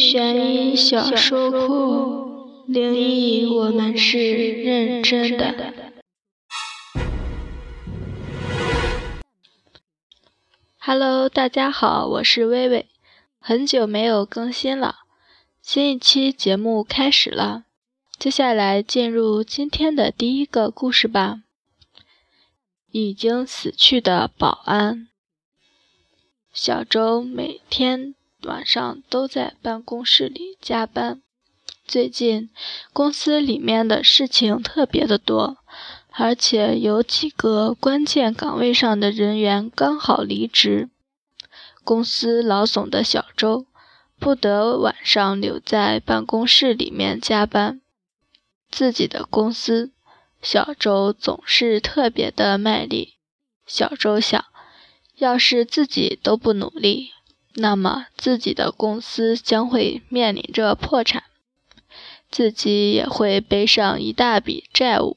悬疑小说库，灵异我们是认真的。Hello，大家好，我是微微，很久没有更新了，新一期节目开始了，接下来进入今天的第一个故事吧。已经死去的保安，小周每天。晚上都在办公室里加班。最近公司里面的事情特别的多，而且有几个关键岗位上的人员刚好离职。公司老总的小周不得晚上留在办公室里面加班。自己的公司，小周总是特别的卖力。小周想，要是自己都不努力。那么自己的公司将会面临着破产，自己也会背上一大笔债务。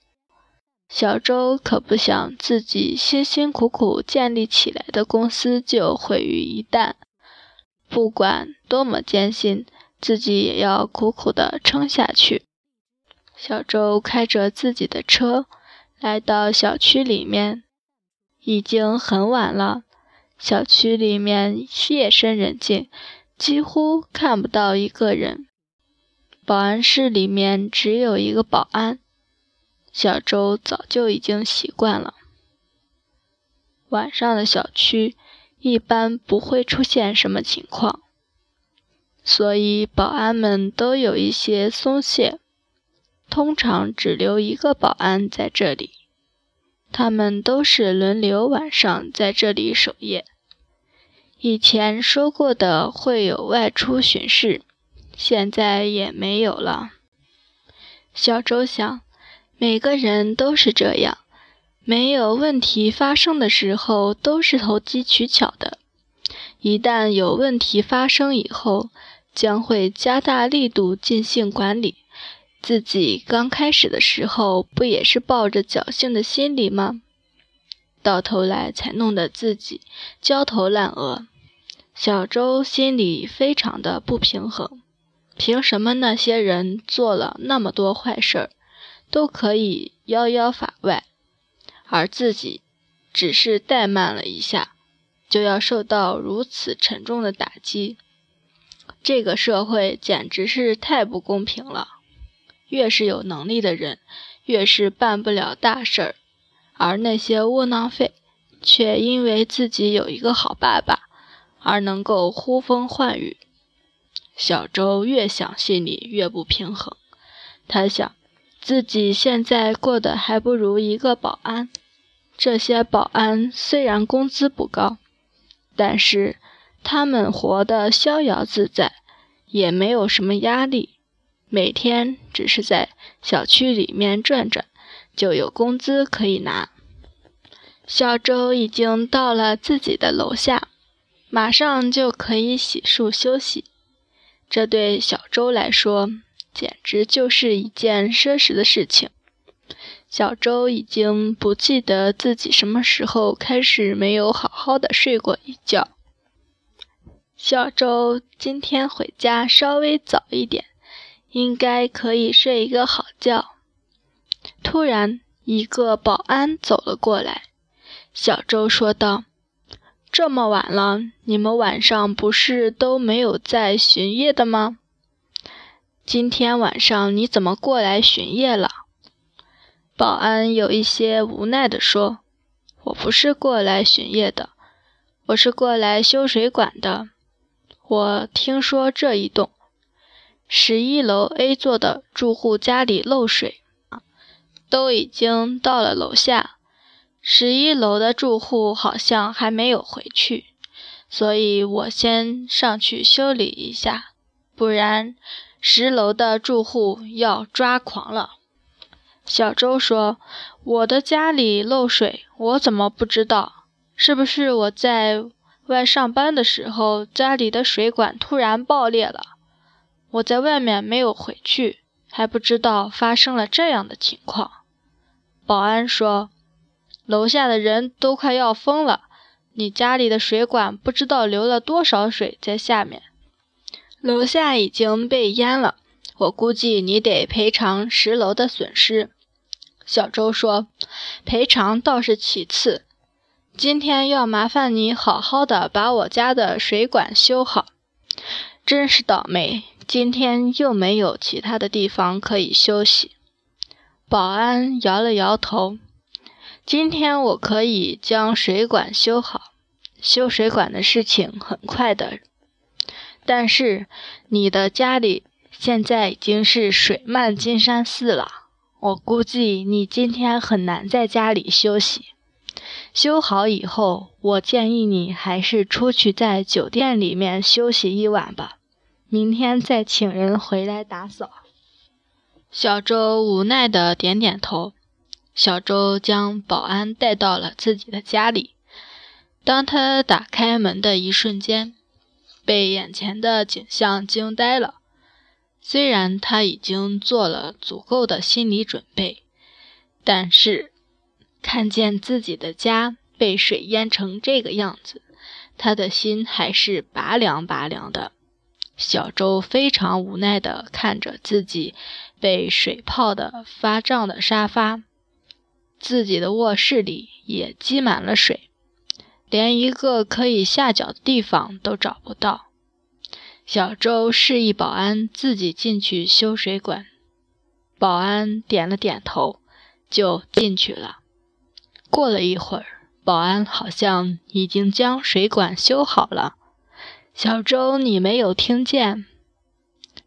小周可不想自己辛辛苦苦建立起来的公司就毁于一旦，不管多么艰辛，自己也要苦苦的撑下去。小周开着自己的车来到小区里面，已经很晚了。小区里面夜深人静，几乎看不到一个人。保安室里面只有一个保安，小周早就已经习惯了。晚上的小区一般不会出现什么情况，所以保安们都有一些松懈，通常只留一个保安在这里。他们都是轮流晚上在这里守夜。以前说过的会有外出巡视，现在也没有了。小周想，每个人都是这样，没有问题发生的时候都是投机取巧的。一旦有问题发生以后，将会加大力度进行管理。自己刚开始的时候不也是抱着侥幸的心理吗？到头来才弄得自己焦头烂额。小周心里非常的不平衡，凭什么那些人做了那么多坏事儿，都可以逍遥法外，而自己只是怠慢了一下，就要受到如此沉重的打击？这个社会简直是太不公平了！越是有能力的人，越是办不了大事儿，而那些窝囊废，却因为自己有一个好爸爸。而能够呼风唤雨，小周越想心里越不平衡。他想，自己现在过得还不如一个保安。这些保安虽然工资不高，但是他们活得逍遥自在，也没有什么压力。每天只是在小区里面转转，就有工资可以拿。小周已经到了自己的楼下。马上就可以洗漱休息，这对小周来说简直就是一件奢侈的事情。小周已经不记得自己什么时候开始没有好好的睡过一觉。小周今天回家稍微早一点，应该可以睡一个好觉。突然，一个保安走了过来，小周说道。这么晚了，你们晚上不是都没有在巡夜的吗？今天晚上你怎么过来巡夜了？保安有一些无奈地说：“我不是过来巡夜的，我是过来修水管的。我听说这一栋十一楼 A 座的住户家里漏水，都已经到了楼下。”十一楼的住户好像还没有回去，所以我先上去修理一下，不然十楼的住户要抓狂了。小周说：“我的家里漏水，我怎么不知道？是不是我在外上班的时候，家里的水管突然爆裂了？我在外面没有回去，还不知道发生了这样的情况。”保安说。楼下的人都快要疯了，你家里的水管不知道流了多少水在下面。楼下已经被淹了，我估计你得赔偿十楼的损失。”小周说：“赔偿倒是其次，今天要麻烦你好好的把我家的水管修好。”真是倒霉，今天又没有其他的地方可以休息。保安摇了摇头：“今天我可以将水管修好，修水管的事情很快的。但是你的家里现在已经是水漫金山寺了，我估计你今天很难在家里休息。修好以后，我建议你还是出去在酒店里面休息一晚吧。”明天再请人回来打扫。小周无奈的点点头。小周将保安带到了自己的家里。当他打开门的一瞬间，被眼前的景象惊呆了。虽然他已经做了足够的心理准备，但是看见自己的家被水淹成这个样子，他的心还是拔凉拔凉的。小周非常无奈地看着自己被水泡的发胀的沙发，自己的卧室里也积满了水，连一个可以下脚的地方都找不到。小周示意保安自己进去修水管，保安点了点头，就进去了。过了一会儿，保安好像已经将水管修好了。小周，你没有听见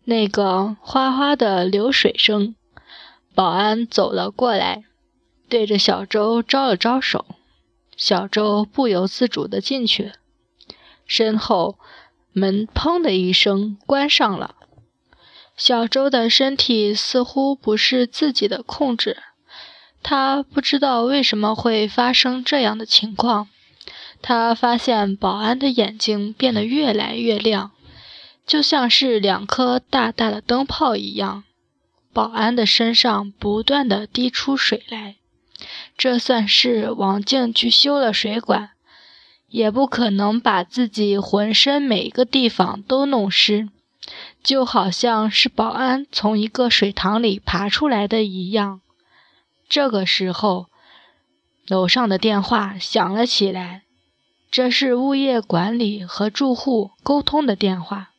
那个哗哗的流水声？保安走了过来，对着小周招了招手。小周不由自主地进去，身后门砰的一声关上了。小周的身体似乎不是自己的控制，他不知道为什么会发生这样的情况。他发现保安的眼睛变得越来越亮，就像是两颗大大的灯泡一样。保安的身上不断的滴出水来，这算是王静去修了水管，也不可能把自己浑身每一个地方都弄湿，就好像是保安从一个水塘里爬出来的一样。这个时候，楼上的电话响了起来。这是物业管理和住户沟通的电话。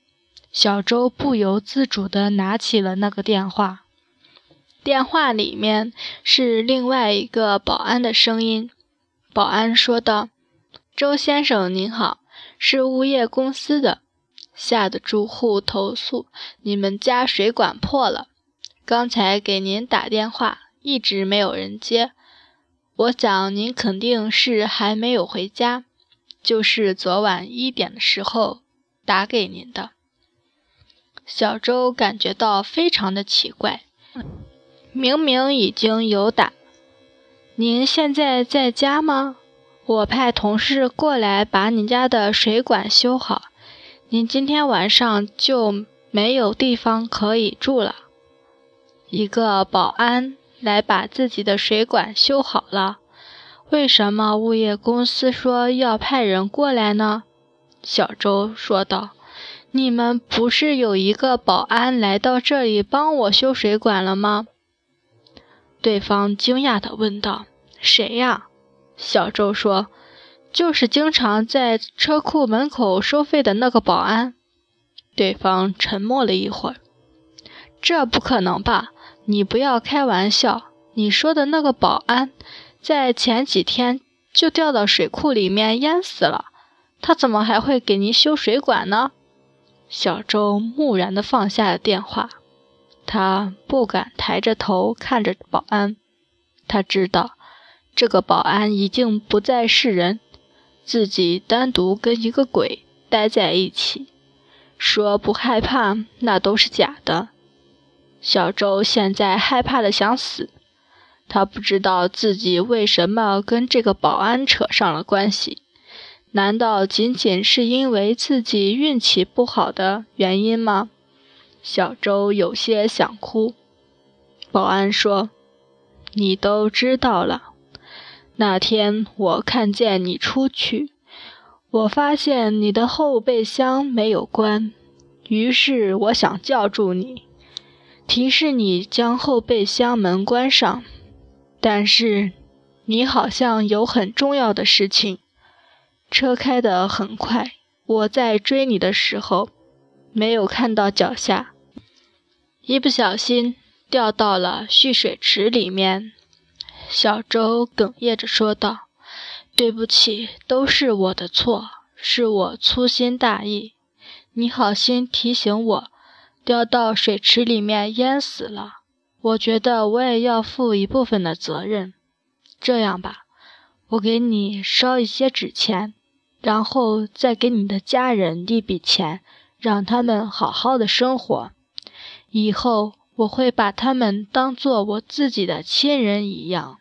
小周不由自主地拿起了那个电话。电话里面是另外一个保安的声音。保安说道：“周先生您好，是物业公司的，下的住户投诉你们家水管破了，刚才给您打电话，一直没有人接。我想您肯定是还没有回家。”就是昨晚一点的时候打给您的。小周感觉到非常的奇怪，明明已经有打，您现在在家吗？我派同事过来把你家的水管修好，您今天晚上就没有地方可以住了。一个保安来把自己的水管修好了。为什么物业公司说要派人过来呢？小周说道：“你们不是有一个保安来到这里帮我修水管了吗？”对方惊讶地问道：“谁呀？”小周说：“就是经常在车库门口收费的那个保安。”对方沉默了一会儿：“这不可能吧？你不要开玩笑！你说的那个保安……”在前几天就掉到水库里面淹死了，他怎么还会给您修水管呢？小周木然地放下了电话，他不敢抬着头看着保安，他知道这个保安已经不再是人，自己单独跟一个鬼待在一起，说不害怕那都是假的。小周现在害怕的想死。他不知道自己为什么跟这个保安扯上了关系，难道仅仅是因为自己运气不好的原因吗？小周有些想哭。保安说：“你都知道了。那天我看见你出去，我发现你的后备箱没有关，于是我想叫住你，提示你将后备箱门关上，但是你好像有很重要的事情。车开得很快，我在追你的时候没有看到脚下，一不小心掉到了蓄水池里面。小周哽咽着说道：“对不起，都是我的错，是我粗心大意。你好心提醒我，掉到水池里面淹死了。我觉得我也要负一部分的责任。这样吧，我给你烧一些纸钱。”然后再给你的家人一笔钱，让他们好好的生活。以后我会把他们当做我自己的亲人一样。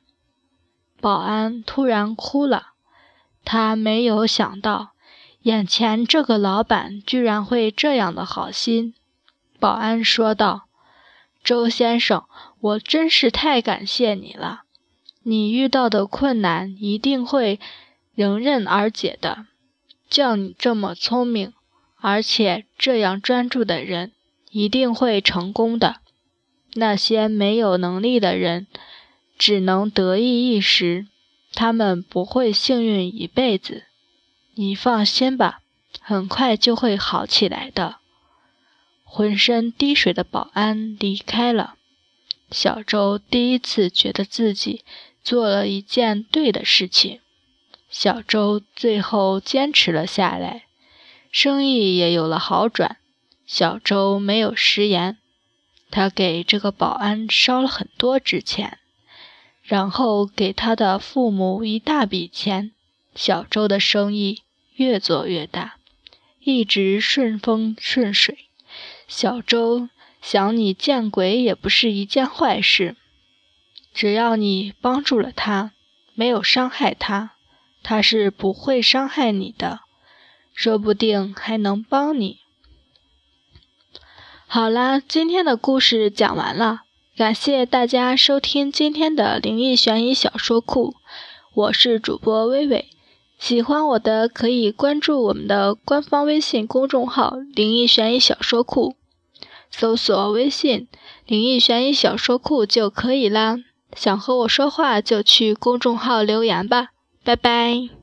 保安突然哭了，他没有想到眼前这个老板居然会这样的好心。保安说道：“周先生，我真是太感谢你了。你遇到的困难一定会。”迎刃而解的，像你这么聪明，而且这样专注的人，一定会成功的。那些没有能力的人，只能得意一时，他们不会幸运一辈子。你放心吧，很快就会好起来的。浑身滴水的保安离开了。小周第一次觉得自己做了一件对的事情。小周最后坚持了下来，生意也有了好转。小周没有食言，他给这个保安烧了很多纸钱，然后给他的父母一大笔钱。小周的生意越做越大，一直顺风顺水。小周想，你见鬼也不是一件坏事，只要你帮助了他，没有伤害他。他是不会伤害你的，说不定还能帮你。好啦，今天的故事讲完了，感谢大家收听今天的灵异悬疑小说库，我是主播微微，喜欢我的可以关注我们的官方微信公众号“灵异悬疑小说库”，搜索微信“灵异悬疑小说库”就可以啦。想和我说话就去公众号留言吧。拜拜。